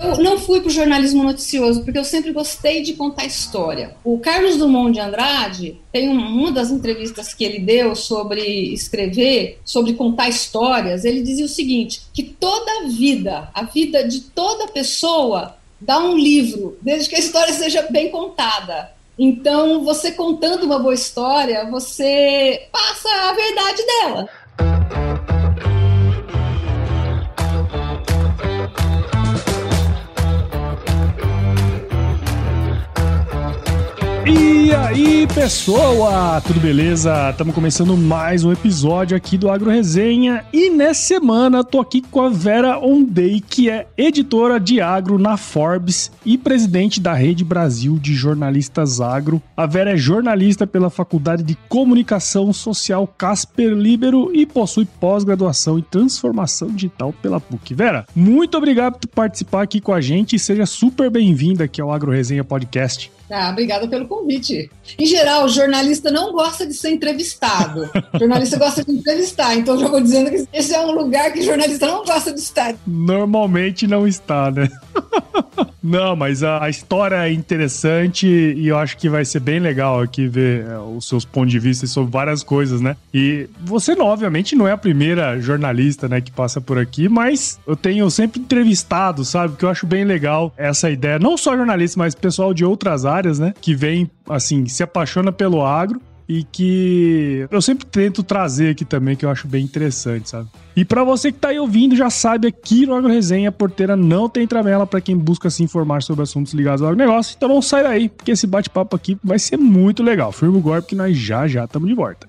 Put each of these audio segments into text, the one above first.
Eu não fui para o jornalismo noticioso, porque eu sempre gostei de contar história. O Carlos Drummond de Andrade tem uma das entrevistas que ele deu sobre escrever, sobre contar histórias. Ele dizia o seguinte: que toda vida, a vida de toda pessoa, dá um livro, desde que a história seja bem contada. Então, você contando uma boa história, você passa a verdade dela. E aí, pessoal, tudo beleza? Estamos começando mais um episódio aqui do Agro Resenha e nessa semana tô aqui com a Vera Ondei, que é editora de agro na Forbes e presidente da Rede Brasil de Jornalistas Agro. A Vera é jornalista pela Faculdade de Comunicação Social Casper Libero e possui pós-graduação em transformação digital pela PUC. Vera, muito obrigado por participar aqui com a gente e seja super bem-vinda aqui ao Agro Resenha Podcast. Ah, obrigada pelo convite. Em geral, o jornalista não gosta de ser entrevistado. O jornalista gosta de entrevistar. Então, eu já vou dizendo que esse é um lugar que jornalista não gosta de estar. Normalmente não está, né? Não, mas a, a, história é interessante e eu acho que vai ser bem legal aqui ver é, os seus pontos de vista sobre várias coisas, né? E você, não, obviamente, não é a primeira jornalista, né, que passa por aqui, mas eu tenho sempre entrevistado, sabe? Que eu acho bem legal essa ideia. Não só jornalista, mas pessoal de outras áreas, né? Que vem, assim, se apaixona pelo agro e que eu sempre tento trazer aqui também, que eu acho bem interessante, sabe? E para você que tá aí ouvindo, já sabe aqui no Agro Resenha, a porteira não tem tramela para quem busca se informar sobre assuntos ligados ao agronegócio. Então não sai daí, porque esse bate-papo aqui vai ser muito legal. Firma o golpe que nós já já estamos de volta.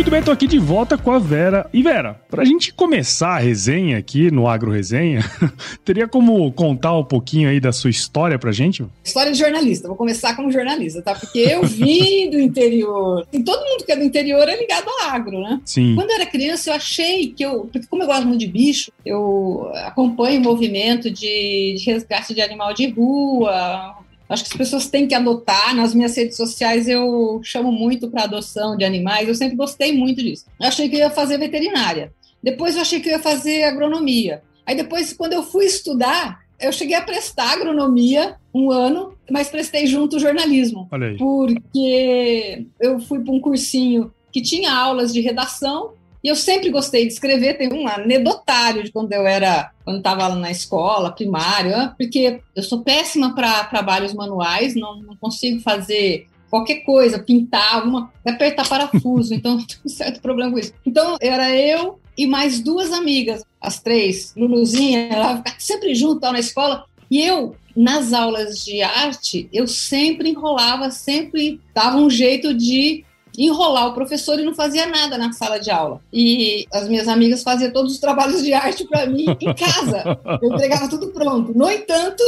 Muito bem, tô aqui de volta com a Vera. E Vera, pra gente começar a resenha aqui no Agro Resenha, teria como contar um pouquinho aí da sua história pra gente? História de jornalista, vou começar como jornalista, tá? Porque eu vim do interior. E todo mundo que é do interior é ligado ao agro, né? Sim. Quando eu era criança, eu achei que eu. Porque, como eu gosto muito de bicho, eu acompanho o movimento de, de resgate de animal de rua, Acho que as pessoas têm que adotar. Nas minhas redes sociais eu chamo muito para adoção de animais. Eu sempre gostei muito disso. Eu achei que eu ia fazer veterinária. Depois eu achei que eu ia fazer agronomia. Aí depois, quando eu fui estudar, eu cheguei a prestar agronomia um ano, mas prestei junto jornalismo. Porque eu fui para um cursinho que tinha aulas de redação e eu sempre gostei de escrever, tem um anedotário de quando eu era, quando estava na escola, primária, porque eu sou péssima para trabalhos manuais, não, não, consigo fazer qualquer coisa, pintar, alguma, apertar parafuso, então tenho um certo problema com isso. Então, era eu e mais duas amigas, as três, Luluzinha, ela ficava sempre junto na escola, e eu, nas aulas de arte, eu sempre enrolava, sempre dava um jeito de enrolar o professor e não fazia nada na sala de aula. E as minhas amigas faziam todos os trabalhos de arte para mim em casa. Eu entregava tudo pronto. No entanto,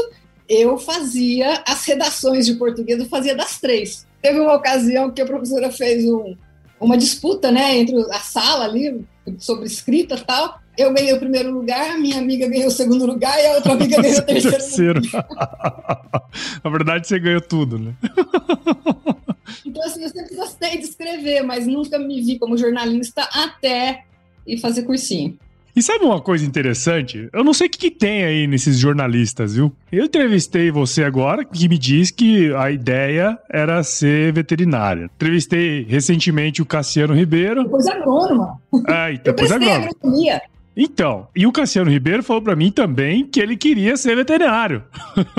eu fazia as redações de português, eu fazia das três. Teve uma ocasião que a professora fez um, uma disputa, né, entre a sala ali, sobre escrita e tal. Eu ganhei o primeiro lugar, a minha amiga ganhou o segundo lugar e a outra amiga ganhou o terceiro. terceiro. Na verdade, você ganhou tudo, né? Então, assim, eu sempre gostei de escrever, mas nunca me vi como jornalista até ir fazer cursinho. E sabe uma coisa interessante? Eu não sei o que, que, tem aí nesses jornalistas, viu? Eu entrevistei você agora, que me diz que a ideia era ser veterinária. Entrevistei recentemente o Cassiano Ribeiro. Depois agrônoma. É, então, depois agrônoma. Agronomia. Então, e o Cassiano Ribeiro falou para mim também que ele queria ser veterinário.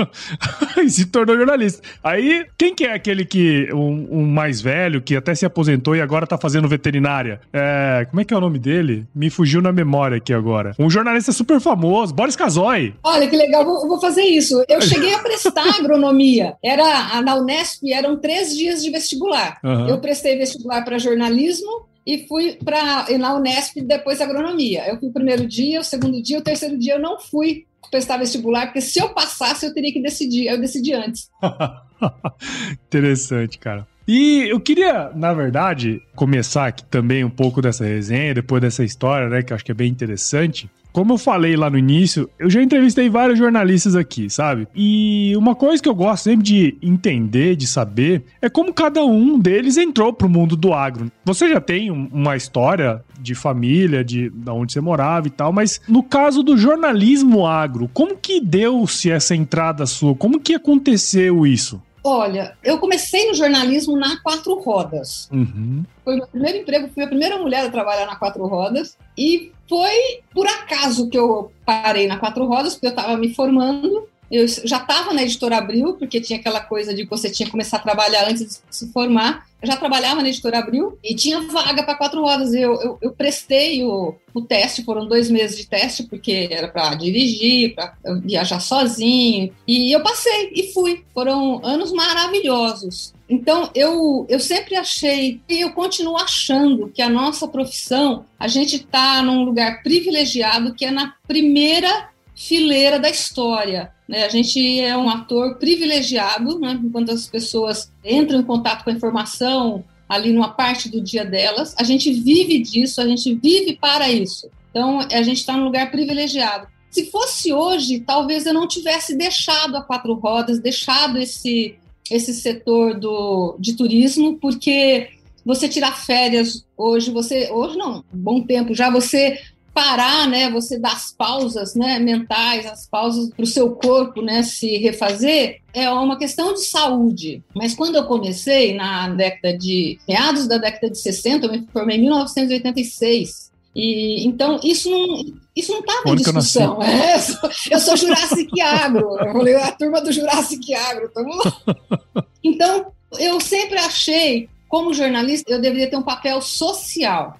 e se tornou jornalista. Aí, quem que é aquele que, um, um, mais velho, que até se aposentou e agora tá fazendo veterinária? É, como é que é o nome dele? Me fugiu na memória aqui agora. Um jornalista super famoso, Boris Casoy. Olha, que legal, vou, vou fazer isso. Eu cheguei a prestar agronomia. Era, na Unesp eram três dias de vestibular. Uhum. Eu prestei vestibular para jornalismo, e fui para na Unesp depois agronomia. Eu fui o primeiro dia, o segundo dia, o terceiro dia eu não fui prestar vestibular, porque se eu passasse eu teria que decidir. Eu decidi antes. Interessante, cara. E eu queria, na verdade, começar aqui também um pouco dessa resenha, depois dessa história, né, que eu acho que é bem interessante, como eu falei lá no início, eu já entrevistei vários jornalistas aqui, sabe? E uma coisa que eu gosto sempre de entender, de saber, é como cada um deles entrou pro mundo do agro. Você já tem uma história de família, de, de onde você morava e tal, mas no caso do jornalismo agro, como que deu-se essa entrada sua? Como que aconteceu isso? Olha, eu comecei no jornalismo na Quatro Rodas. Uhum. Foi o meu primeiro emprego, fui a primeira mulher a trabalhar na Quatro Rodas. E foi por acaso que eu parei na Quatro Rodas, porque eu estava me formando. Eu já estava na editora Abril, porque tinha aquela coisa de você tinha que começar a trabalhar antes de se formar. Eu já trabalhava na editora Abril e tinha vaga para quatro rodas. Eu, eu, eu prestei o, o, teste, foram dois meses de teste, porque era para dirigir, para viajar sozinho. E eu passei e fui. Foram anos maravilhosos. Então, eu, eu sempre achei, e eu continuo achando, que a nossa profissão, a gente está num lugar privilegiado, que é na primeira fileira da história. Né? A gente é um ator privilegiado, né? enquanto as pessoas entram em contato com a informação ali numa parte do dia delas, a gente vive disso, a gente vive para isso. Então, a gente está num lugar privilegiado. Se fosse hoje, talvez eu não tivesse deixado a quatro rodas, deixado esse esse setor do, de turismo, porque você tirar férias hoje, você hoje não, bom tempo já você parar, né? Você dar as pausas, né? Mentais, as pausas para o seu corpo, né? Se refazer é uma questão de saúde. Mas quando eu comecei na década de meados da década de 60, eu me formei em 1986. E então isso não isso não estava em discussão. É, eu, sou, eu sou Jurassic Agro. Eu falei, a turma do Jurassic Agro. Então, eu sempre achei, como jornalista, eu deveria ter um papel social.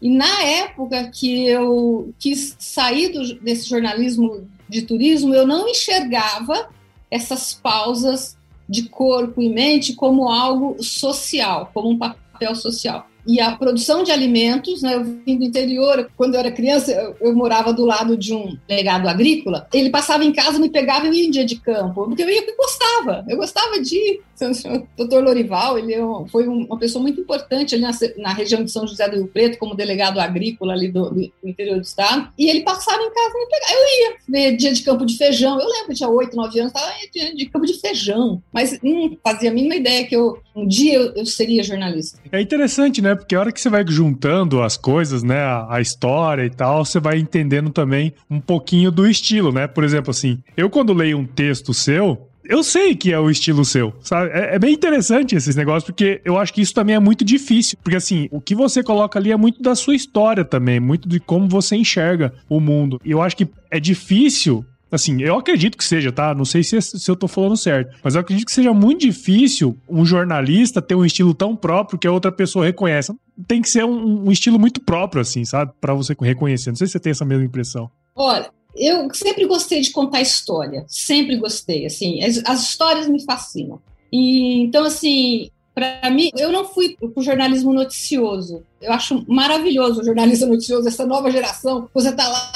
E na época que eu quis sair do, desse jornalismo de turismo, eu não enxergava essas pausas de corpo e mente como algo social, como um papel social e a produção de alimentos, né, eu vim do interior, quando eu era criança, eu, eu, morava do lado de um legado agrícola, ele passava em casa, me pegava e ia em dia de campo, porque eu ia eu gostava, eu gostava de ir. O doutor Lorival, ele é foi uma pessoa muito importante ali na, na, região de São José do Rio Preto, como delegado agrícola ali do, do, interior do estado, e ele passava em casa me pegava. Eu ia ver dia de campo de feijão, eu lembro, tinha oito, nove anos, estava dia de campo de feijão, mas não fazia a mínima ideia que eu, um dia eu, eu seria jornalista. É interessante, né? Porque a hora que você vai juntando as coisas, né, a, a, história e tal, você vai entendendo também um pouquinho do estilo, né? Por exemplo, assim, eu quando leio um texto seu, eu sei que é o estilo seu, sabe? É, é, bem interessante esses negócios, porque eu acho que isso também é muito difícil. Porque, assim, o que você coloca ali é muito da sua história também, muito de como você enxerga o mundo. E eu acho que é difícil Assim, eu acredito que seja, tá? Não sei se, se eu tô falando certo. Mas eu acredito que seja muito difícil um jornalista ter um estilo tão próprio que a outra pessoa reconheça. Tem que ser um, um estilo muito próprio, assim, sabe? para você reconhecer. Não sei se você tem essa mesma impressão. Olha, eu sempre gostei de contar história. Sempre gostei, assim. As, as histórias me fascinam. E, então, assim, para mim, eu não fui para o jornalismo noticioso. Eu acho maravilhoso o jornalista noticioso, essa nova geração. Você está lá,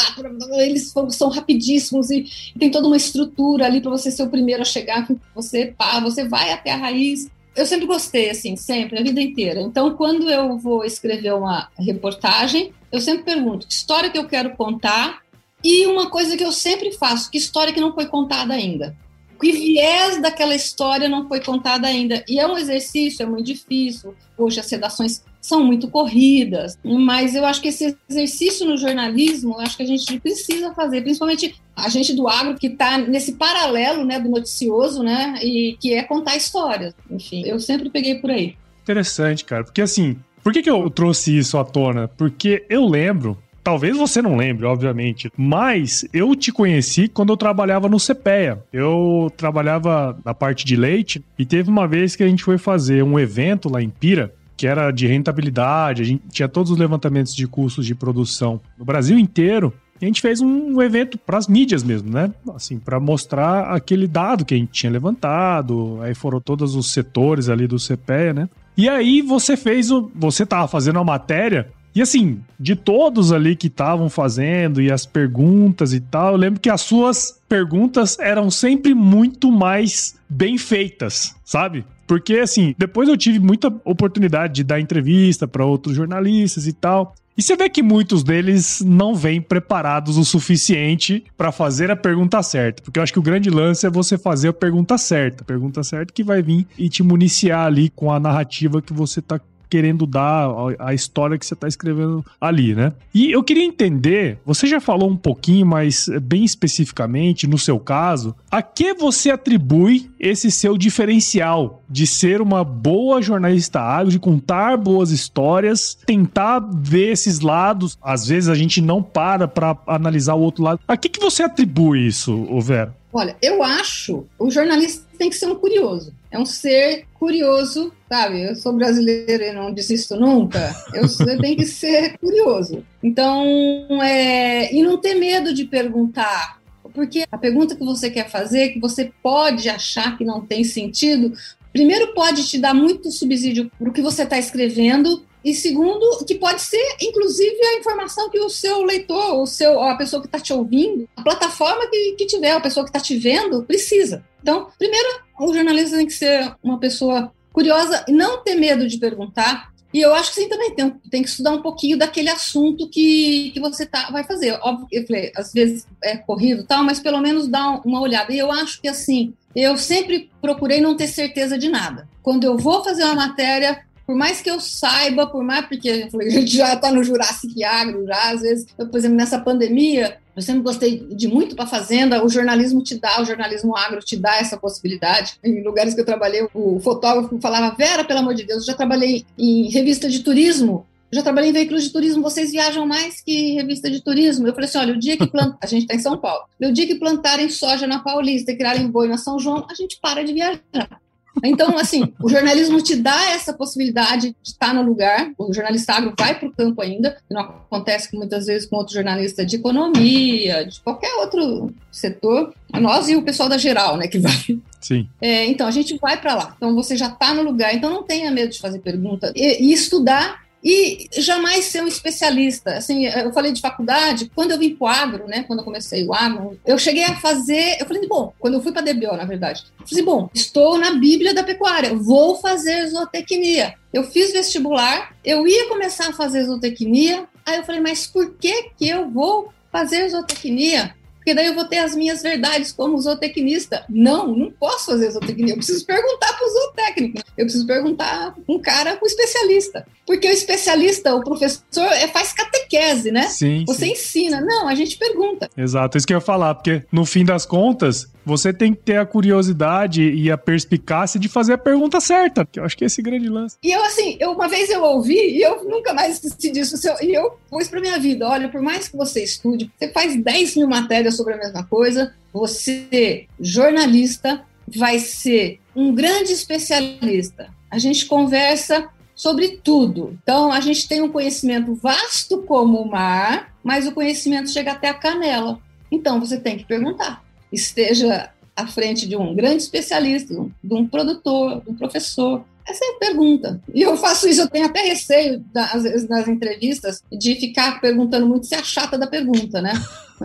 eles são rapidíssimos e, tem toda uma estrutura ali para você ser o primeiro a chegar. Você, pá, você vai até a raiz. Eu sempre gostei, assim, sempre, a vida inteira. Então, quando eu vou escrever uma reportagem, eu sempre pergunto que história que eu quero contar e uma coisa que eu sempre faço, que história que não foi contada ainda que viés daquela história não foi contada ainda. E é um exercício, é muito difícil. Hoje as redações são muito corridas, mas eu acho que esse exercício no jornalismo, acho que a gente precisa fazer, principalmente a gente do agro que está nesse paralelo, né, do noticioso, né, e que é contar histórias. Enfim, eu sempre peguei por aí. Interessante, cara, porque assim, por que, que eu trouxe isso à tona? Porque eu lembro Talvez você não lembre, obviamente, mas eu te conheci quando eu trabalhava no CPEA. Eu trabalhava na parte de leite e teve uma vez que a gente foi fazer um evento lá em Pira que era de rentabilidade, a gente tinha todos os levantamentos de custos de produção no Brasil inteiro. E a gente fez um evento para as mídias mesmo, né? Assim, para mostrar aquele dado que a gente tinha levantado. Aí foram todos os setores ali do CPEA, né? E aí você fez o. Você tava fazendo a matéria e assim, de todos ali que estavam fazendo e as perguntas e tal, eu lembro que as suas perguntas eram sempre muito mais bem feitas, sabe? Porque assim, depois eu tive muita oportunidade de dar entrevista para outros jornalistas e tal. E você vê que muitos deles não vêm preparados o suficiente para fazer a pergunta certa. Porque eu acho que o grande lance é você fazer a pergunta certa. A pergunta certa que vai vir e te municiar ali com a narrativa que você tá querendo dar a história que você está escrevendo ali, né? E eu queria entender, você já falou um pouquinho, mas bem especificamente, no seu caso, a que você atribui esse seu diferencial de ser uma boa jornalista ágil, de contar boas histórias, tentar ver esses lados. Às vezes a gente não para para analisar o outro lado. A que, que você atribui isso, Vera? Olha, eu acho o jornalista tem que ser um curioso. É um ser curioso, sabe? Eu sou brasileira e não desisto nunca. Eu, eu tenho que ser curioso. Então, é, e não ter medo de perguntar. Porque a pergunta que você quer fazer, que você pode achar que não tem sentido, primeiro pode te dar muito subsídio para o que você está escrevendo, e segundo, que pode ser, inclusive, a informação que o seu leitor, o seu, a pessoa que está te ouvindo, a plataforma que, que tiver, a pessoa que está te vendo, precisa. Então, primeiro, o jornalista tem que ser uma pessoa curiosa e não ter medo de perguntar. E eu acho que você também tem, tem que estudar um pouquinho daquele assunto que, que você tá, vai fazer. Óbvio eu falei, às vezes é corrido tal, mas pelo menos dá uma olhada. E eu acho que assim, eu sempre procurei não ter certeza de nada. Quando eu vou fazer uma matéria, por mais que eu saiba, por mais porque a gente já está no Jurássico Agro, já às vezes, eu, por exemplo, nessa pandemia, eu sempre gostei de muito para fazenda. O jornalismo te dá, o jornalismo agro te dá essa possibilidade. Em lugares que eu trabalhei, o fotógrafo falava: Vera, pelo amor de Deus, eu já trabalhei em revista de turismo. Já trabalhei em veículos de turismo, vocês viajam mais que revista de turismo. Eu falei assim: olha, o dia que plantar, a gente está em São Paulo, o dia que plantarem soja na Paulista e criarem boi na São João, a gente para de viajar. Então, assim, o jornalismo te dá essa possibilidade de estar no lugar. O jornalista agro vai para o campo ainda, que não acontece muitas vezes com outro jornalista de economia, de qualquer outro setor. Nós e o pessoal da geral, né, que vai. Sim. É, então, a gente vai para lá. Então, você já está no lugar. Então, não tenha medo de fazer pergunta. E, e estudar e jamais ser um especialista. Assim, eu falei de faculdade, quando eu vim para o agro, né, quando eu comecei o agro, eu cheguei a fazer, eu falei, bom, quando eu fui para a DBO, na verdade, eu falei, bom, estou na Bíblia da pecuária, vou fazer zootecnia. Eu fiz vestibular, eu ia começar a fazer zootecnia, aí eu falei, mas por que que eu vou fazer zootecnia? Porque daí eu vou ter as minhas verdades como zootecnista. Não, não posso fazer zootecnia. Eu preciso perguntar para o zootécnico. Eu preciso perguntar um cara, um especialista. Porque o especialista, o professor, é, faz catequese, né? Sim. Você sim. ensina. Não, a gente pergunta. Exato, isso que eu ia falar, porque no fim das contas, você tem que ter a curiosidade e a perspicácia de fazer a pergunta certa, que eu acho que é esse grande lance. E eu, assim, eu, uma vez eu ouvi e eu nunca mais esqueci disso, e eu pus para minha vida: olha, por mais que você estude, você faz 10 mil matérias sobre a mesma coisa, você, jornalista, vai ser um grande especialista. A gente conversa sobre tudo. Então, a gente tem um conhecimento vasto como o mar, mas o conhecimento chega até a canela. Então, você tem que perguntar esteja à frente de um grande especialista, de um produtor, de um professor. Essa é a pergunta. E eu faço isso, eu tenho até receio, às vezes, nas entrevistas, de ficar perguntando muito se é a chata da pergunta, né?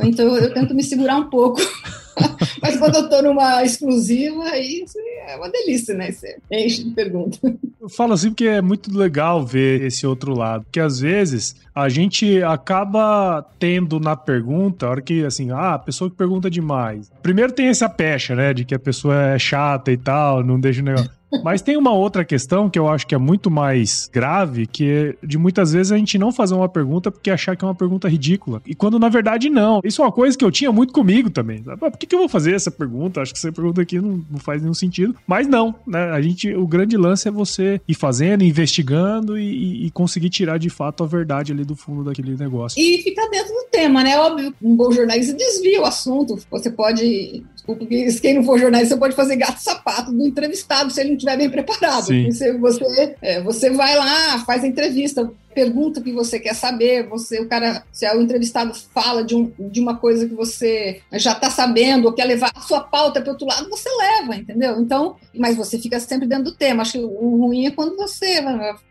Então eu, eu tento me segurar um pouco. Mas quando eu estou numa exclusiva, aí é uma delícia, né? Você enche de perguntas. Eu falo assim porque é muito legal ver esse outro lado. Porque às vezes a gente acaba tendo na pergunta, a hora que, assim, ah, a pessoa que pergunta demais. Primeiro tem essa pecha, né? De que a pessoa é chata e tal, não deixa o negócio. Mas tem uma outra questão que eu acho que é muito mais grave, que é de muitas vezes a gente não fazer uma pergunta porque achar que é uma pergunta ridícula. E quando na verdade não. Isso é uma coisa que eu tinha muito comigo também. Sabe? Por que, que eu vou fazer essa pergunta? Acho que essa pergunta aqui não, não faz nenhum sentido. Mas não, né? A gente, o grande lance é você ir fazendo, investigando e, e conseguir tirar de fato a verdade ali do fundo daquele negócio. E ficar dentro do tema, né? Óbvio, um bom jornalista desvia o assunto. Você pode porque quem não for jornalista pode fazer gato sapato do entrevistado se ele não estiver bem preparado. Você, você, é, você vai lá, faz a entrevista, pergunta o que você quer saber, você, o cara, se é o entrevistado fala de, um, de uma coisa que você já está sabendo ou quer levar a sua pauta para outro lado, você leva, entendeu? Então, mas você fica sempre dentro do tema. Acho que o ruim é quando você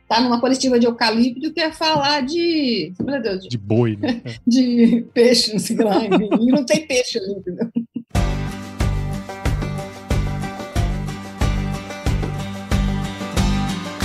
tá numa coletiva de eucalipto e quer falar de. Meu Deus, de, de boi, né? de peixe, não sei lá, e não tem peixe ali, entendeu?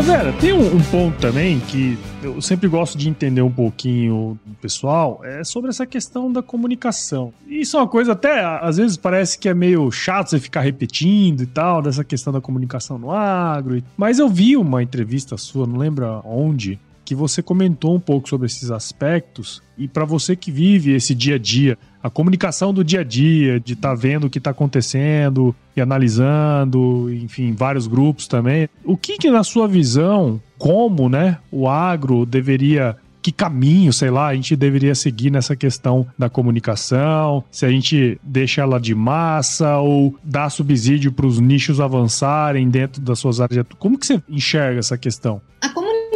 Ô Vera, tem um, um ponto também que eu sempre gosto de entender um pouquinho do pessoal, é sobre essa questão da comunicação. Isso é uma coisa até, às vezes parece que é meio chato você ficar repetindo e tal, dessa questão da comunicação no agro. Mas eu vi uma entrevista sua, não lembro onde, que você comentou um pouco sobre esses aspectos e para você que vive esse dia a dia, a comunicação do dia a dia, de estar tá vendo o que está acontecendo e analisando, enfim, vários grupos também. O que, que na sua visão como, né, o agro deveria que caminho, sei lá, a gente deveria seguir nessa questão da comunicação, se a gente deixa ela de massa ou dá subsídio para os nichos avançarem dentro das suas áreas. Como que você enxerga essa questão? A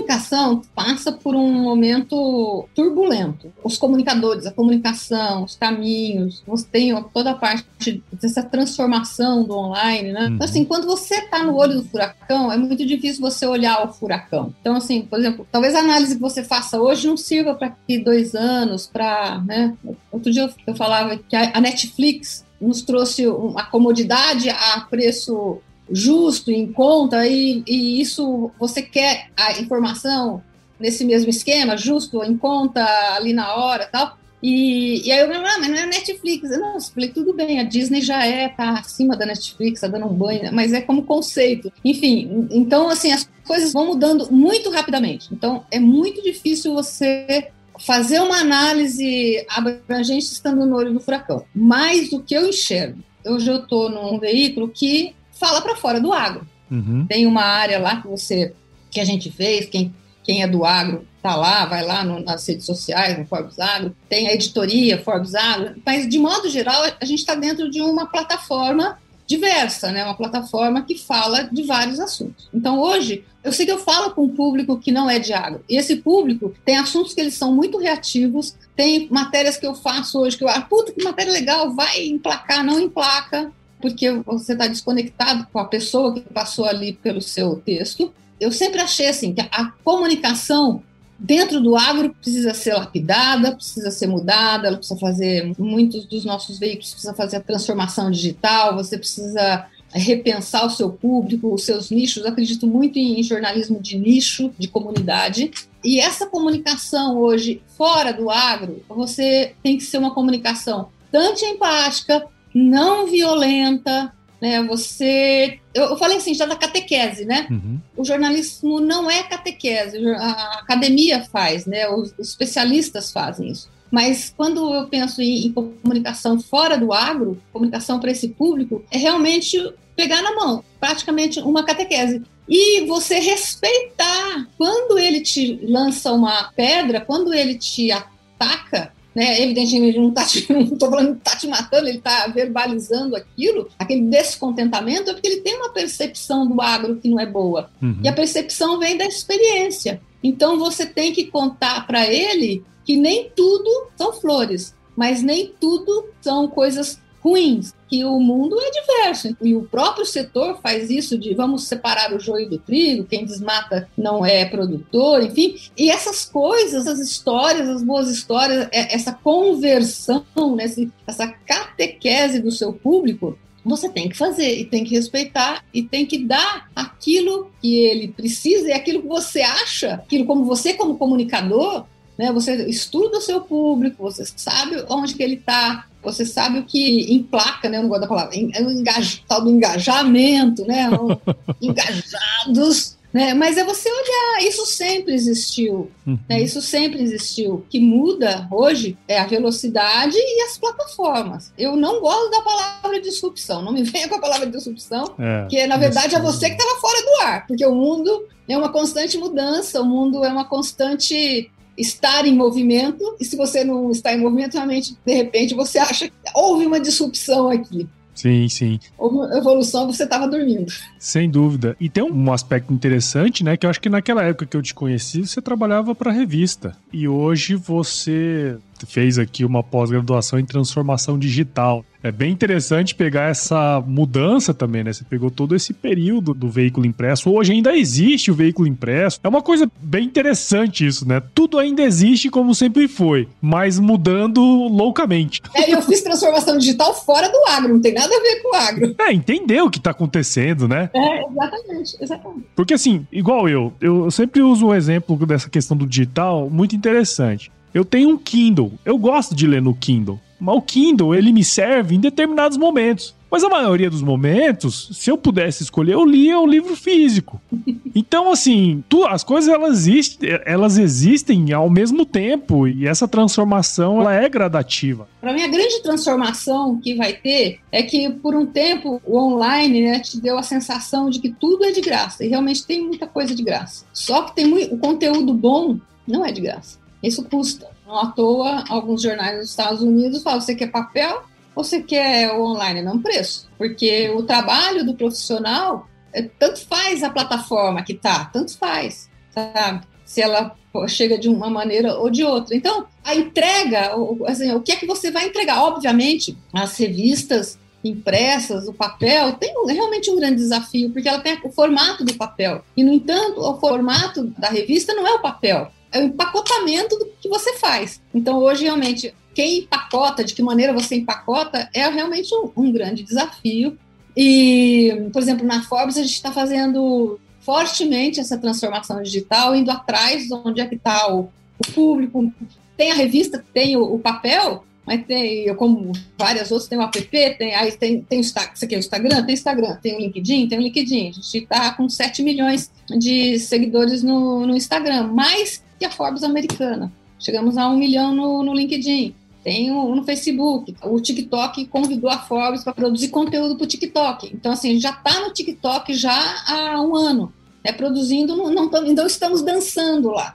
comunicação passa por um momento turbulento. Os comunicadores, a comunicação, os caminhos, você tem toda a parte dessa transformação do online, né? Uhum. Então, assim, quando você está no olho do furacão, é muito difícil você olhar o furacão. Então, assim, por exemplo, talvez a análise que você faça hoje não sirva para que dois anos, para, né? Outro dia eu falava que a Netflix nos trouxe uma comodidade a preço justo, em conta, e, e isso você quer a informação nesse mesmo esquema, justo, em conta, ali na hora tal. E, e aí eu falei, ah, mas não é Netflix. Eu, não, falei, tudo bem, a Disney já é, tá acima da Netflix, tá dando um banho, mas é como conceito. Enfim, então, assim, as coisas vão mudando muito rapidamente. Então, é muito difícil você fazer uma análise abrangente estando no olho do furacão. Mais do que eu enxergo. Hoje eu estou num veículo que fala para fora do agro. Uhum. Tem uma área lá que você que a gente fez, quem, quem é do agro tá lá, vai lá no, nas redes sociais, no Forbes Agro, tem a editoria Forbes Agro, mas de modo geral a gente está dentro de uma plataforma diversa, né? Uma plataforma que fala de vários assuntos. Então hoje eu sei que eu falo com um público que não é de agro. E esse público tem assuntos que eles são muito reativos, tem matérias que eu faço hoje que eu, ah, puta, que matéria legal, vai emplacar, não emplaca porque você está desconectado com a pessoa que passou ali pelo seu texto. Eu sempre achei assim que a comunicação dentro do agro precisa ser lapidada, precisa ser mudada, ela precisa fazer muitos dos nossos veículos precisa fazer a transformação digital, você precisa repensar o seu público, os seus nichos. Eu acredito muito em jornalismo de nicho, de comunidade. E essa comunicação hoje, fora do agro, você tem que ser uma comunicação tanto empática, não violenta, né? Você. Eu, eu falei assim, já da catequese, né? Uhum. O jornalismo não é catequese, a academia faz, né? Os, os especialistas fazem isso. Mas quando eu penso em, em comunicação fora do agro, comunicação para esse público, é realmente pegar na mão, praticamente uma catequese. E você respeitar quando ele te lança uma pedra, quando ele te ataca, né? Evidentemente, ele não está te, não falando tá te matando, ele está verbalizando aquilo, aquele descontentamento, é porque ele tem uma percepção do agro que não é boa. Uhum. E a percepção vem da experiência. Então você tem que contar para ele que nem tudo são flores, mas nem tudo são coisas ruins, que o mundo é diverso. E o próprio setor faz isso de vamos separar o joio do trigo, quem desmata não é produtor, enfim. E essas coisas, as histórias, as boas histórias, é, essa conversão, né, essa catequese do seu público, você tem que fazer e tem que respeitar e tem que dar aquilo que ele precisa e aquilo que você acha, aquilo como você como comunicador, né? Você estuda o seu público, você sabe onde que ele está, você sabe o que emplaca, né? Eu não gosto da palavra, é o engaj, tal do engajamento, né? engajados, né? Mas é você olhar, isso sempre existiu, uhum. né? Isso sempre existiu. O que muda hoje é a velocidade e as plataformas. Eu não gosto da palavra disrupção, não me venha com a palavra disrupção, é, que na verdade é você que estava fora do ar, porque o mundo é uma constante mudança, o mundo é uma constante estar em movimento, e se você não está em movimento, realmente, de repente, você acha que houve uma disrupção aqui. Sim, sim. Houve uma evolução, você estava dormindo. Sem dúvida. E tem um aspecto interessante, né? Que eu acho que naquela época que eu te conheci, você trabalhava para revista. E hoje você fez aqui uma pós-graduação em transformação digital. É bem interessante pegar essa mudança também, né? Você pegou todo esse período do veículo impresso. Hoje ainda existe o veículo impresso. É uma coisa bem interessante isso, né? Tudo ainda existe como sempre foi, mas mudando loucamente. É, eu fiz transformação digital fora do agro, não tem nada a ver com o agro. É, entender o que está acontecendo, né? É, exatamente, exatamente. Porque assim, igual eu, eu sempre uso um exemplo dessa questão do digital muito interessante. Eu tenho um Kindle. Eu gosto de ler no Kindle. Mas o Kindle, ele me serve em determinados momentos. Mas a maioria dos momentos, se eu pudesse escolher, eu lia o livro físico. Então, assim, tu, as coisas elas existem, elas existem ao mesmo tempo e essa transformação ela é gradativa. Para mim, a grande transformação que vai ter é que, por um tempo, o online né, te deu a sensação de que tudo é de graça. E realmente tem muita coisa de graça. Só que tem muito, o conteúdo bom não é de graça. Isso custa. Não à toa, alguns jornais dos Estados Unidos falam: você quer papel ou você quer o online? Não preço. Porque o trabalho do profissional, é, tanto faz a plataforma que tá, tanto faz, sabe? Se ela chega de uma maneira ou de outra. Então, a entrega, assim, o que é que você vai entregar? Obviamente, as revistas impressas, o papel, tem realmente um grande desafio, porque ela tem o formato do papel. E, no entanto, o formato da revista não é o papel é o empacotamento do que você faz. Então, hoje, realmente, quem empacota, de que maneira você empacota, é realmente um, um grande desafio. E, por exemplo, na Forbes, a gente está fazendo fortemente essa transformação digital, indo atrás de onde é que está o, o, público. Tem a revista, tem o, o, papel, mas tem, eu como várias outras, tem o app, tem, aí tem, tem o, isso aqui é o Instagram, tem Instagram, tem o LinkedIn, tem o LinkedIn. A gente está com 7 milhões de seguidores no, no Instagram, mas a Forbes americana. Chegamos a um milhão no, no LinkedIn. Tem o, no Facebook. O TikTok convidou a Forbes para produzir conteúdo para o TikTok. Então, assim, já está no TikTok já há um ano. É produzindo, não, não, então estamos dançando lá.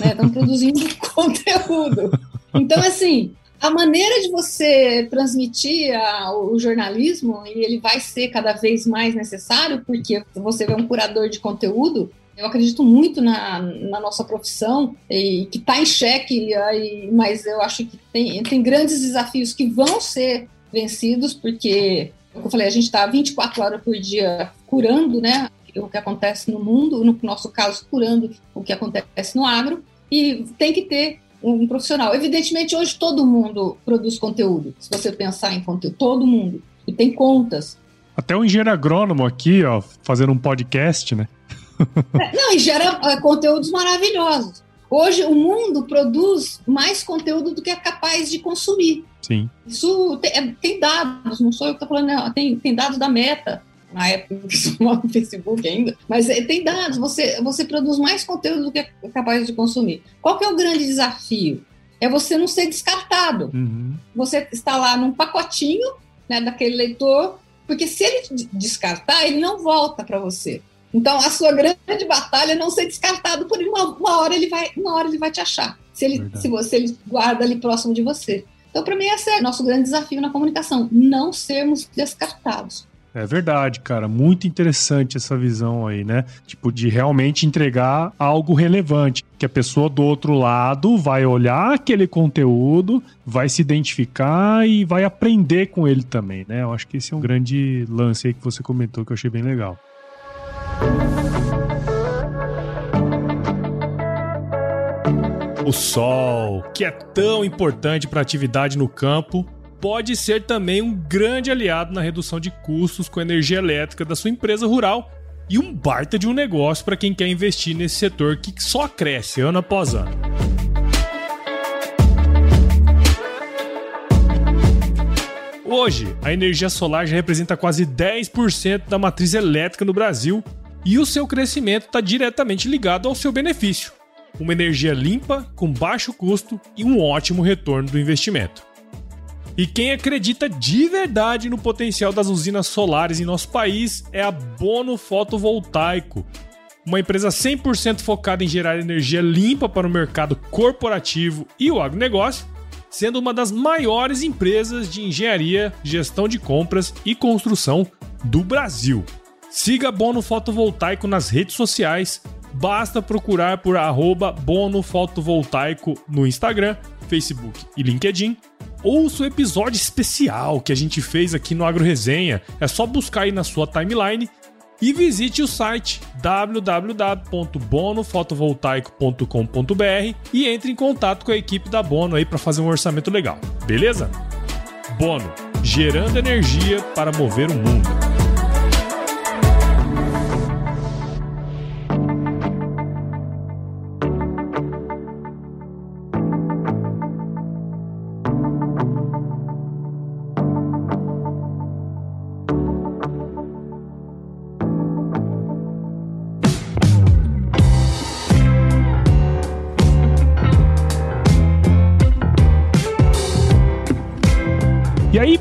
Né? Estamos produzindo conteúdo. Então, assim, a maneira de você transmitir a, o jornalismo, e ele vai ser cada vez mais necessário, porque você vê um curador de conteúdo, eu acredito muito na, na nossa profissão e que está em xeque, mas eu acho que tem, tem grandes desafios que vão ser vencidos, porque, como eu falei, a gente está 24 horas por dia curando né, o que acontece no mundo, no nosso caso, curando o que acontece no agro, e tem que ter um profissional. Evidentemente, hoje todo mundo produz conteúdo, se você pensar em conteúdo, todo mundo. E tem contas Até um engenheiro agrônomo aqui, ó, fazendo um podcast, né? É, não, e gera é, conteúdos maravilhosos. Hoje o mundo produz mais conteúdo do que é capaz de consumir. Sim. Isso tem, é, tem dados, não sou eu que estou falando, não, tem, tem dados da Meta, na época que chamava Facebook ainda, mas é, tem dados, você, você produz mais conteúdo do que é capaz de consumir. Qual que é o grande desafio? É você não ser descartado. Uhum. Você está lá num pacotinho né, daquele leitor, porque se ele descartar, ele não volta para você. Então, a sua grande batalha é não ser descartado, por uma, uma, hora ele vai, uma hora ele vai te achar. Se ele, se você ele guarda ali próximo de você. Então, para mim, esse é o nosso grande desafio na comunicação: não sermos descartados. É verdade, cara. Muito interessante essa visão aí, né? Tipo, de realmente entregar algo relevante. Que a pessoa do outro lado vai olhar aquele conteúdo, vai se identificar e vai aprender com ele também, né? Eu acho que esse é um grande lance aí que você comentou que eu achei bem legal. O sol, que é tão importante para a atividade no campo, pode ser também um grande aliado na redução de custos com a energia elétrica da sua empresa rural e um baita de um negócio para quem quer investir nesse setor que só cresce ano após ano. Hoje, a energia solar já representa quase 10% da matriz elétrica no Brasil e o seu crescimento está diretamente ligado ao seu benefício: uma energia limpa, com baixo custo e um ótimo retorno do investimento. E quem acredita de verdade no potencial das usinas solares em nosso país é a Bono Fotovoltaico, uma empresa 100% focada em gerar energia limpa para o mercado corporativo e o agronegócio, sendo uma das maiores empresas de engenharia, gestão de compras e construção do Brasil. Siga Bono Fotovoltaico nas redes sociais, basta procurar por arroba Bono Fotovoltaico no Instagram, Facebook e LinkedIn ouça o episódio especial que a gente fez aqui no Agro Resenha. É só buscar aí na sua timeline e visite o site www.bonofotovoltaico.com.br e entre em contato com a equipe da Bono aí para fazer um orçamento legal. Beleza? Bono, gerando energia para mover o mundo.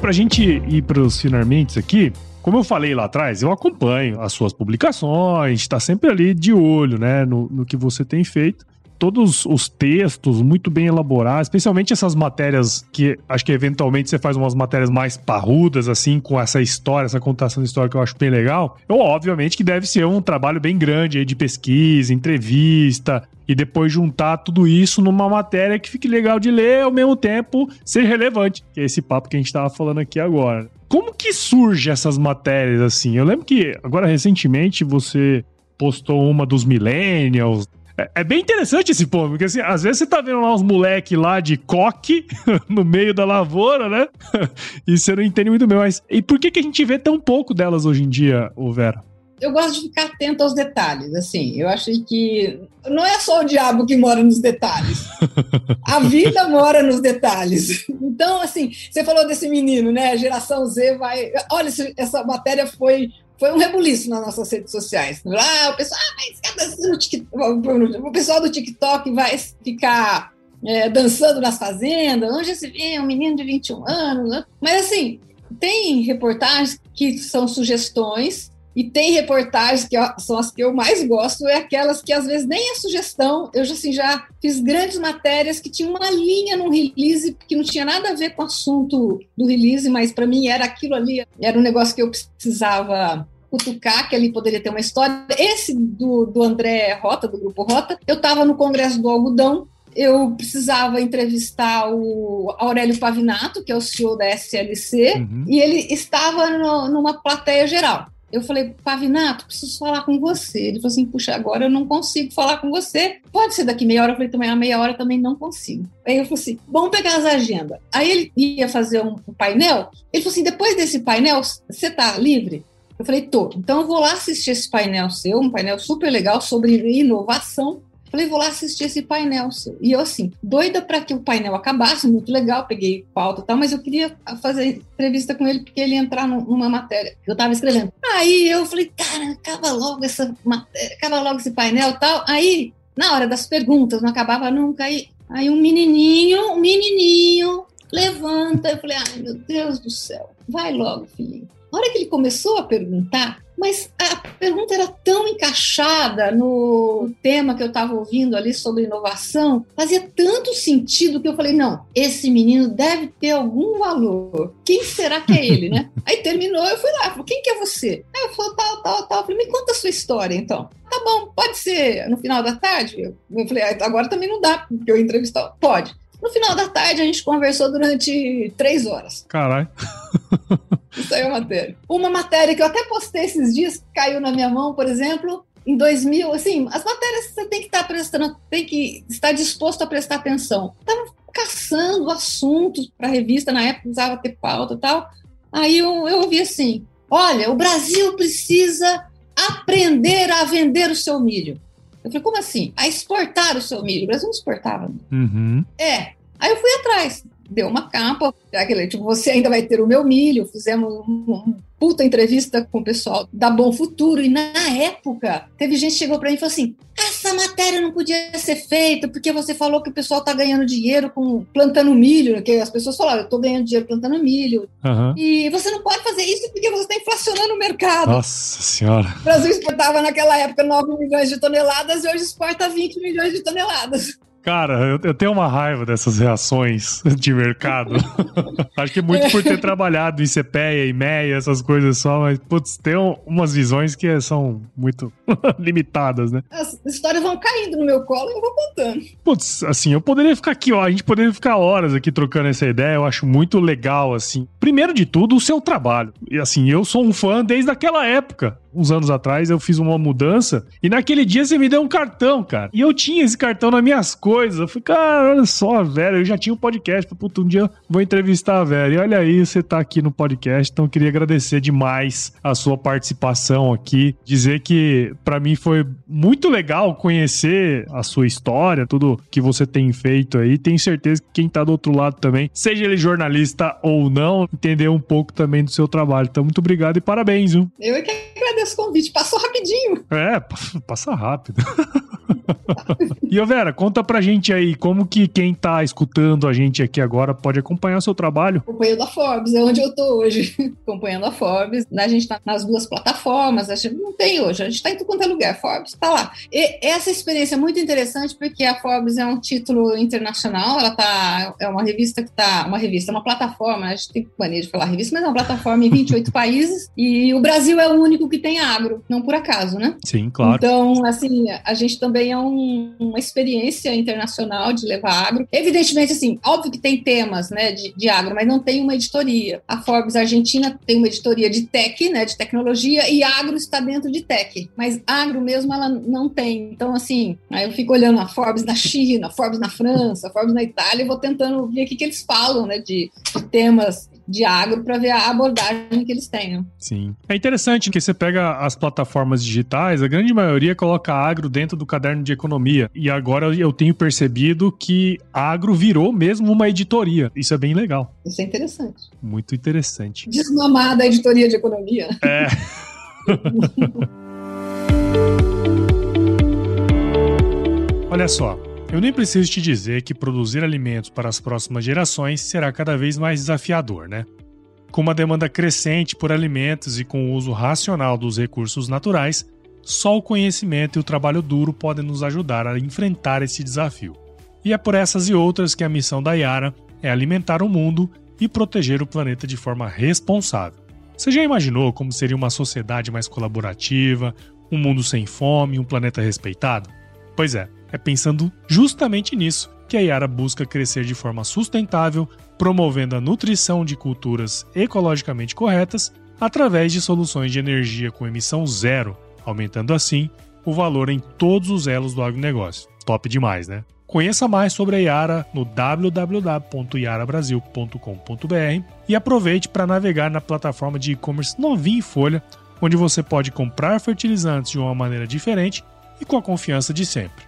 Pra gente ir pros finalmente aqui, como eu falei lá atrás, eu acompanho as suas publicações, tá sempre ali de olho, né, no, no que você tem feito todos os textos muito bem elaborados, especialmente essas matérias que acho que eventualmente você faz umas matérias mais parrudas, assim, com essa história, essa contação de história que eu acho bem legal. Eu, obviamente, que deve ser um trabalho bem grande aí de pesquisa, entrevista, e depois juntar tudo isso numa matéria que fique legal de ler, ao mesmo tempo ser relevante, que é esse papo que a gente estava falando aqui agora. Como que surge essas matérias assim? Eu lembro que agora recentemente você postou uma dos millennials, é, é, bem interessante esse ponto, porque assim, às vezes você tá vendo lá uns moleque lá de coque no meio da lavoura, né? e você não entende muito bem, mas e por que, que a gente vê tão pouco delas hoje em dia, o Vera? eu gosto de ficar atento aos detalhes, assim. Eu acho que não é só o diabo que mora nos detalhes. A vida mora nos detalhes. Então, assim, você falou desse menino, né? A geração Z vai. Olha, essa matéria foi foi um rebuliço nas nossas redes sociais. Ah, o pessoal, ah, o pessoal do TikTok vai ficar é, dançando nas fazendas, onde se vê um menino de 21 anos. Né? Mas, assim, tem reportagens que são sugestões e tem reportagens que são as que eu mais gosto, é aquelas que às vezes nem é sugestão. Eu já, assim, já fiz grandes matérias que tinham uma linha no release que não tinha nada a ver com o assunto do release, mas para mim era aquilo ali, era um negócio que eu precisava cutucar, que ali poderia ter uma história. Esse do, do André Rota, do Grupo Rota, eu estava no Congresso do Algodão, eu precisava entrevistar o Aurélio Pavinato, que é o CEO da SLC, uhum. e ele estava no, numa plateia geral. Eu falei, Pavinato, preciso falar com você. Ele falou assim, puxa, agora eu não consigo falar com você. Pode ser daqui meia hora? Eu falei, também, a meia hora também não consigo. Aí eu falei assim, vamos pegar as agendas. Aí ele ia fazer um painel. Ele falou assim, depois desse painel, você tá livre? Eu falei, tô. Então eu vou lá assistir esse painel seu, um painel super legal sobre inovação. Falei, vou lá assistir esse painel seu. E eu, assim, doida para que o painel acabasse, muito legal, peguei pauta e tal, mas eu queria fazer entrevista com ele porque ele ia entrar numa matéria que eu estava escrevendo. Aí eu falei, cara, acaba logo essa matéria, acaba logo esse painel e tal. Aí, na hora das perguntas, não acabava nunca. Aí, aí um menininho, um menininho levanta. Eu falei, ai meu Deus do céu, vai logo, filhinho. Na hora que ele começou a perguntar, mas a pergunta era tão encaixada no tema que eu estava ouvindo ali sobre inovação, fazia tanto sentido que eu falei: não, esse menino deve ter algum valor. Quem será que é ele, né? Aí terminou, eu fui lá, falei: quem que é você? Aí eu falei: tal, tal, tal. Eu falei: me conta a sua história então. Tá bom, pode ser no final da tarde? Eu falei: ah, agora também não dá, porque eu entrevistar. Pode. No final da tarde, a gente conversou durante três horas. Caralho. Isso aí é uma matéria. Uma matéria que eu até postei esses dias, caiu na minha mão, por exemplo, em 2000, assim, as matérias você tem que estar prestando, tem que estar disposto a prestar atenção. Estava caçando assuntos para a revista, na época precisava ter pauta e tal. Aí eu, eu ouvi assim: olha, o Brasil precisa aprender a vender o seu milho. Eu falei, como assim? A exportar o seu milho. O Brasil não exportava. Uhum. É. Aí eu fui atrás deu uma capa, aquele, tipo, você ainda vai ter o meu milho, fizemos um, puta entrevista com o pessoal da Bom Futuro, e na época, teve gente que chegou para mim e falou assim, essa matéria não podia ser feita, porque você falou que o pessoal tá ganhando dinheiro com plantando milho, que as pessoas falavam, eu tô ganhando dinheiro plantando milho, uhum. e você não pode fazer isso porque você está inflacionando o mercado. Nossa Senhora! O Brasil exportava naquela época 9 milhões de toneladas e hoje exporta 20 milhões de toneladas. Cara, eu, eu, tenho uma raiva dessas reações de mercado. Acho que é muito por ter trabalhado em CPEA e MEA, essas coisas só, mas, putz, tem umas visões que são muito limitadas, né? As histórias vão caindo no meu colo e eu vou contando. Putz, assim, eu poderia ficar aqui, ó, a gente poderia ficar horas aqui trocando essa ideia, eu acho muito legal, assim. Primeiro de tudo, o seu trabalho. E, assim, eu sou um fã desde aquela época uns anos atrás, eu fiz uma mudança e naquele dia você me deu um cartão, cara. E eu tinha esse cartão nas minhas coisas. Eu falei, cara, olha só, velho, eu já tinha um podcast. Puta, um dia vou entrevistar a velho. E olha aí, você tá aqui no podcast. Então eu queria agradecer demais a sua participação aqui. Dizer que para mim foi muito legal conhecer a sua história, tudo que você tem feito aí. Tenho certeza que quem tá do outro lado também, seja ele jornalista ou não, entender um pouco também do seu trabalho. Então, muito obrigado e parabéns, viu? Eu é que agradeço esse convite. Passou rapidinho. É, passa rápido. e, Vera, conta pra gente aí como que quem tá escutando a gente aqui agora pode acompanhar o seu trabalho. Acompanhando a Forbes, é onde eu tô hoje. Acompanhando a Forbes. A gente tá nas duas plataformas, a gente não tem hoje, a gente tá em tudo quanto é lugar. Forbes tá lá. E essa experiência é muito interessante porque a Forbes é um título internacional, ela tá, é uma revista que tá, uma revista, uma plataforma, a gente tem mania de falar revista, mas é uma plataforma em 28 países e o Brasil é o único que tem agro, não por acaso, né? Sim, claro. Então, assim, a gente também é um, uma experiência internacional de levar agro. Evidentemente, assim, óbvio que tem temas, né, de, de agro, mas não tem uma editoria. A Forbes Argentina tem uma editoria de tech, né, de tecnologia, e agro está dentro de tech. Mas agro mesmo ela não tem. Então, assim, aí eu fico olhando a Forbes na China, a Forbes na França, a Forbes na Itália, e vou tentando ver o que, que eles falam, né, de, de temas de agro para ver a abordagem que eles tenham. Sim. É interessante que você pega as plataformas digitais, a grande maioria coloca agro dentro do caderno de economia. E agora eu tenho percebido que agro virou mesmo uma editoria. Isso é bem legal. Isso é interessante. Muito interessante. Desmamada a editoria de economia. É. Olha só, eu nem preciso te dizer que produzir alimentos para as próximas gerações será cada vez mais desafiador, né? Com uma demanda crescente por alimentos e com o uso racional dos recursos naturais, só o conhecimento e o trabalho duro podem nos ajudar a enfrentar esse desafio. E é por essas e outras que a missão da Yara é alimentar o mundo e proteger o planeta de forma responsável. Você já imaginou como seria uma sociedade mais colaborativa, um mundo sem fome, um planeta respeitado? Pois é, é pensando justamente nisso que a Yara busca crescer de forma sustentável, promovendo a nutrição de culturas ecologicamente corretas através de soluções de energia com emissão zero, aumentando assim o valor em todos os elos do agronegócio. Top demais, né? Conheça mais sobre a Yara no www.yarabrasil.com.br e aproveite para navegar na plataforma de e-commerce novinha em folha, onde você pode comprar fertilizantes de uma maneira diferente e com a confiança de sempre.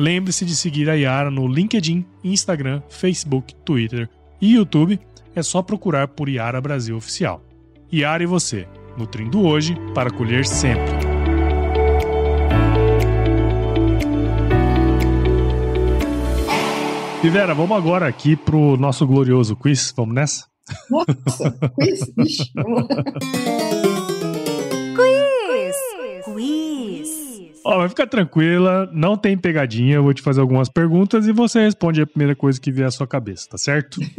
Lembre-se de seguir a Yara no LinkedIn, Instagram, Facebook, Twitter e YouTube. É só procurar por Yara Brasil Oficial. Yara e você, nutrindo hoje para colher sempre. Vivera, vamos agora aqui pro nosso glorioso quiz. Vamos nessa? Nossa, quiz? Ixi, Ó, vai ficar tranquila, não tem pegadinha. Eu vou te fazer algumas perguntas e você responde a primeira coisa que vier à sua cabeça, tá certo?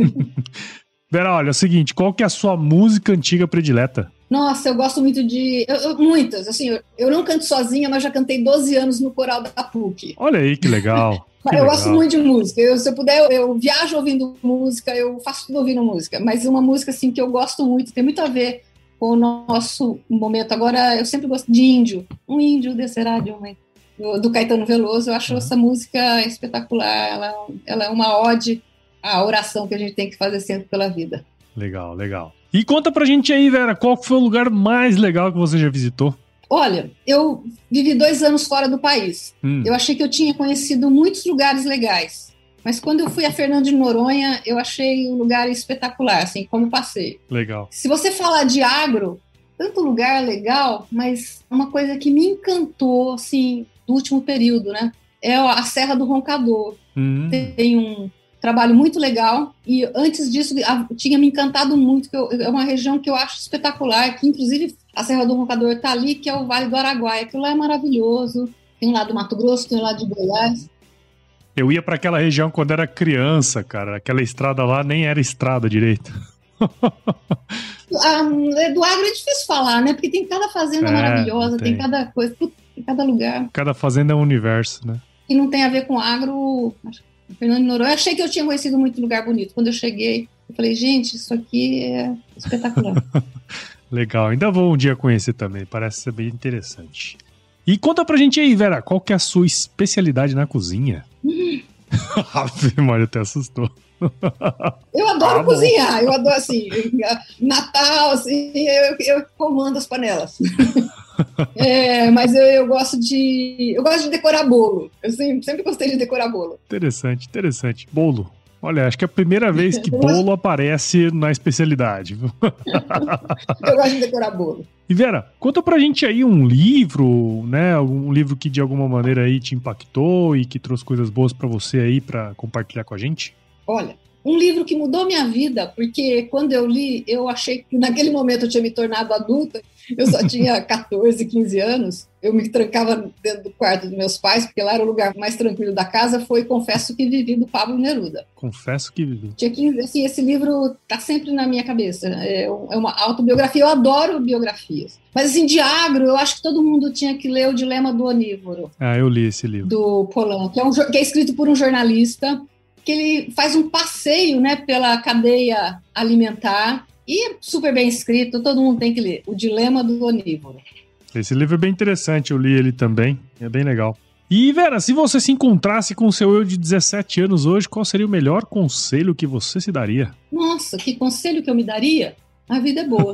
Vera, olha, é o seguinte, qual que é a sua música antiga predileta? Nossa, eu gosto muito de. Eu, eu, muitas, assim, eu, eu, não canto sozinha, mas já cantei 12 anos no coral da PUC. Olha aí que legal. eu legal. gosto muito de música. Eu, se eu puder, eu, eu, viajo ouvindo música, eu faço tudo ouvindo música. Mas uma música assim que eu gosto muito, tem muito a ver com o nosso momento. Agora, eu sempre gosto de índio. Um índio descerá de uma. Do, do Caetano Veloso. Eu acho essa música espetacular. Ela, ela é uma ode à oração que a gente tem que fazer sempre pela vida. Legal, legal. E conta pra gente aí, Vera, qual foi o lugar mais legal que você já visitou? Olha, eu vivi dois anos fora do país. Hum. Eu achei que eu tinha conhecido muitos lugares legais. Mas quando eu fui a Fernando de Noronha, eu achei um lugar espetacular, assim, como passeio. Legal. Se você falar de agro, tanto lugar legal, mas uma coisa que me encantou, assim, do último período, né? É a Serra do Roncador. Hum. Tem um trabalho muito legal. E antes disso, tinha me encantado muito, que eu, é uma região que eu acho espetacular, que inclusive a Serra do Roncador está ali, que é o Vale do Araguaia. Aquilo lá é maravilhoso. Tem lá do Mato Grosso, tem lá de Goiás. Eu ia para aquela região quando era criança, cara. Aquela estrada lá nem era estrada direito. ah, do agro é difícil falar, né? Porque tem cada fazenda é, maravilhosa, tem. tem. cada coisa, tem cada lugar. Cada fazenda é um universo, né? E não tem a ver com agro. Fernando de Noronha, eu achei que eu tinha conhecido muito lugar bonito. Quando eu cheguei, eu falei, gente, isso aqui é espetacular. Legal, ainda vou um dia conhecer também, parece ser bem interessante. E conta pra gente aí, Vera, qual que é a sua especialidade na cozinha? Ave Maria, até assustou. Eu adoro ah, cozinhar, eu adoro assim, Natal, assim, eu, eu comando as panelas. é, mas eu, eu, gosto de. Eu gosto de decorar bolo. Eu sempre, sempre gostei de decorar bolo. Interessante, interessante. Bolo. Olha, acho que é a primeira vez que bolo aparece na especialidade. Eu gosto de decorar bolo. E Vera, conta pra gente aí um livro, né? Um livro que de alguma maneira aí te impactou e que trouxe coisas boas para você aí para compartilhar com a gente. Olha, um livro que mudou minha vida, porque quando eu li, eu achei que naquele momento eu tinha me tornado adulta eu só tinha 14, 15 anos. Eu me trancava dentro do quarto dos meus pais, porque lá era o lugar mais tranquilo da casa. Foi Confesso que Vivi, do Pablo Neruda. Confesso que Vivi. Tinha 15, assim, esse livro tá sempre na minha cabeça. É, é uma autobiografia. Eu adoro biografias. Mas, assim, de agro, eu acho que todo mundo tinha que ler O Dilema do Onívoro. Ah, eu li esse livro. Do Polanco, que é, um, que é escrito por um jornalista que ele faz um passeio né, pela cadeia alimentar e super bem escrito, todo mundo tem que ler. O Dilema do Onívoro. Esse livro é bem interessante, eu li ele também, é bem legal. E Vera, se você se encontrasse com o seu eu de 17 anos hoje, qual seria o melhor conselho que você se daria? Nossa, que conselho que eu me daria? A vida é boa.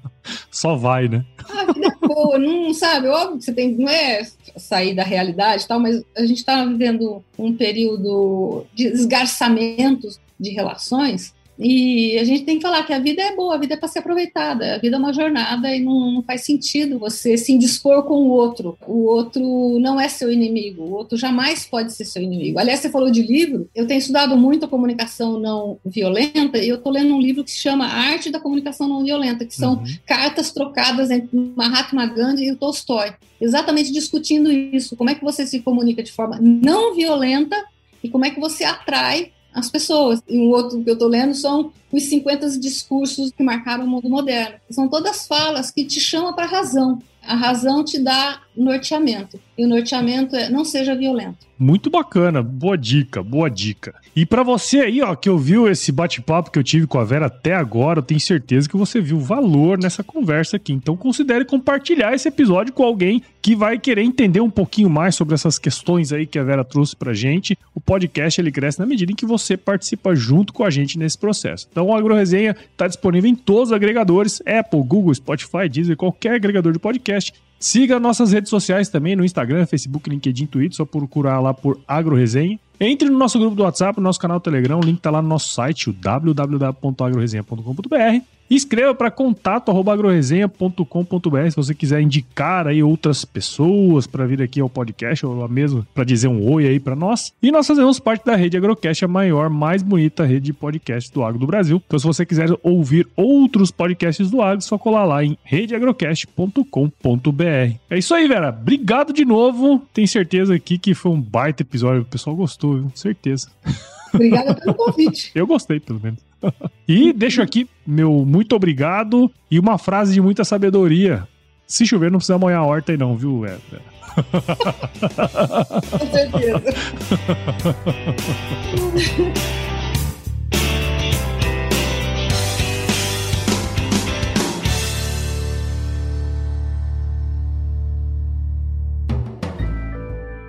Só vai, né? A vida é boa, não sabe? Óbvio que você tem, não é sair da realidade e tal, mas a gente está vivendo um período de esgarçamentos de relações e a gente tem que falar que a vida é boa, a vida é para ser aproveitada, a vida é uma jornada e não, não, faz sentido você se indispor com o outro. O outro não é seu inimigo, o outro jamais pode ser seu inimigo. Aliás, você falou de livro, eu tenho estudado muito a comunicação não violenta e eu estou lendo um livro que se chama Arte da Comunicação Não Violenta, que são uhum. cartas trocadas entre Mahatma Gandhi e o Tolstói, exatamente discutindo isso, como é que você se comunica de forma não violenta e como é que você atrai as pessoas. E um outro que eu estou lendo são os 50 discursos que marcaram o mundo moderno. São todas falas que te chamam para a razão. A razão te dá norteamento. E o norteamento é não seja violento. Muito bacana, boa dica, boa dica. E para você aí, ó, que ouviu esse bate-papo que eu tive com a Vera até agora, eu tenho certeza que você viu valor nessa conversa aqui. Então considere compartilhar esse episódio com alguém que vai querer entender um pouquinho mais sobre essas questões aí que a Vera trouxe pra gente. O podcast ele cresce na medida em que você participa junto com a gente nesse processo. Então o AgroResenha está disponível em todos os agregadores, Apple, Google, Spotify, Deezer, qualquer agregador de podcast. Siga nossas redes sociais também, no Instagram, Facebook, LinkedIn, Twitter, só procurar lá por AgroResenha. Entre no nosso grupo do WhatsApp, no nosso canal Telegram, o link está lá no nosso site, o www.agroresenha.com.br. Escreva para contato@agroresenha.com.br se você quiser indicar aí outras pessoas para vir aqui ao podcast ou mesmo para dizer um oi aí para nós. E nós fazemos parte da rede Agrocast, a maior, mais bonita rede de podcasts do agro do Brasil. Então se você quiser ouvir outros podcasts do agro, é só colar lá em redeagrocast.com.br. É isso aí, Vera. Obrigado de novo. Tenho certeza aqui que foi um baita episódio. O pessoal gostou, viu? Certeza. Obrigada pelo convite. Eu gostei, pelo menos. e deixo aqui meu muito obrigado e uma frase de muita sabedoria. Se chover, não precisa molhar a horta aí, não, viu, é, Com certeza.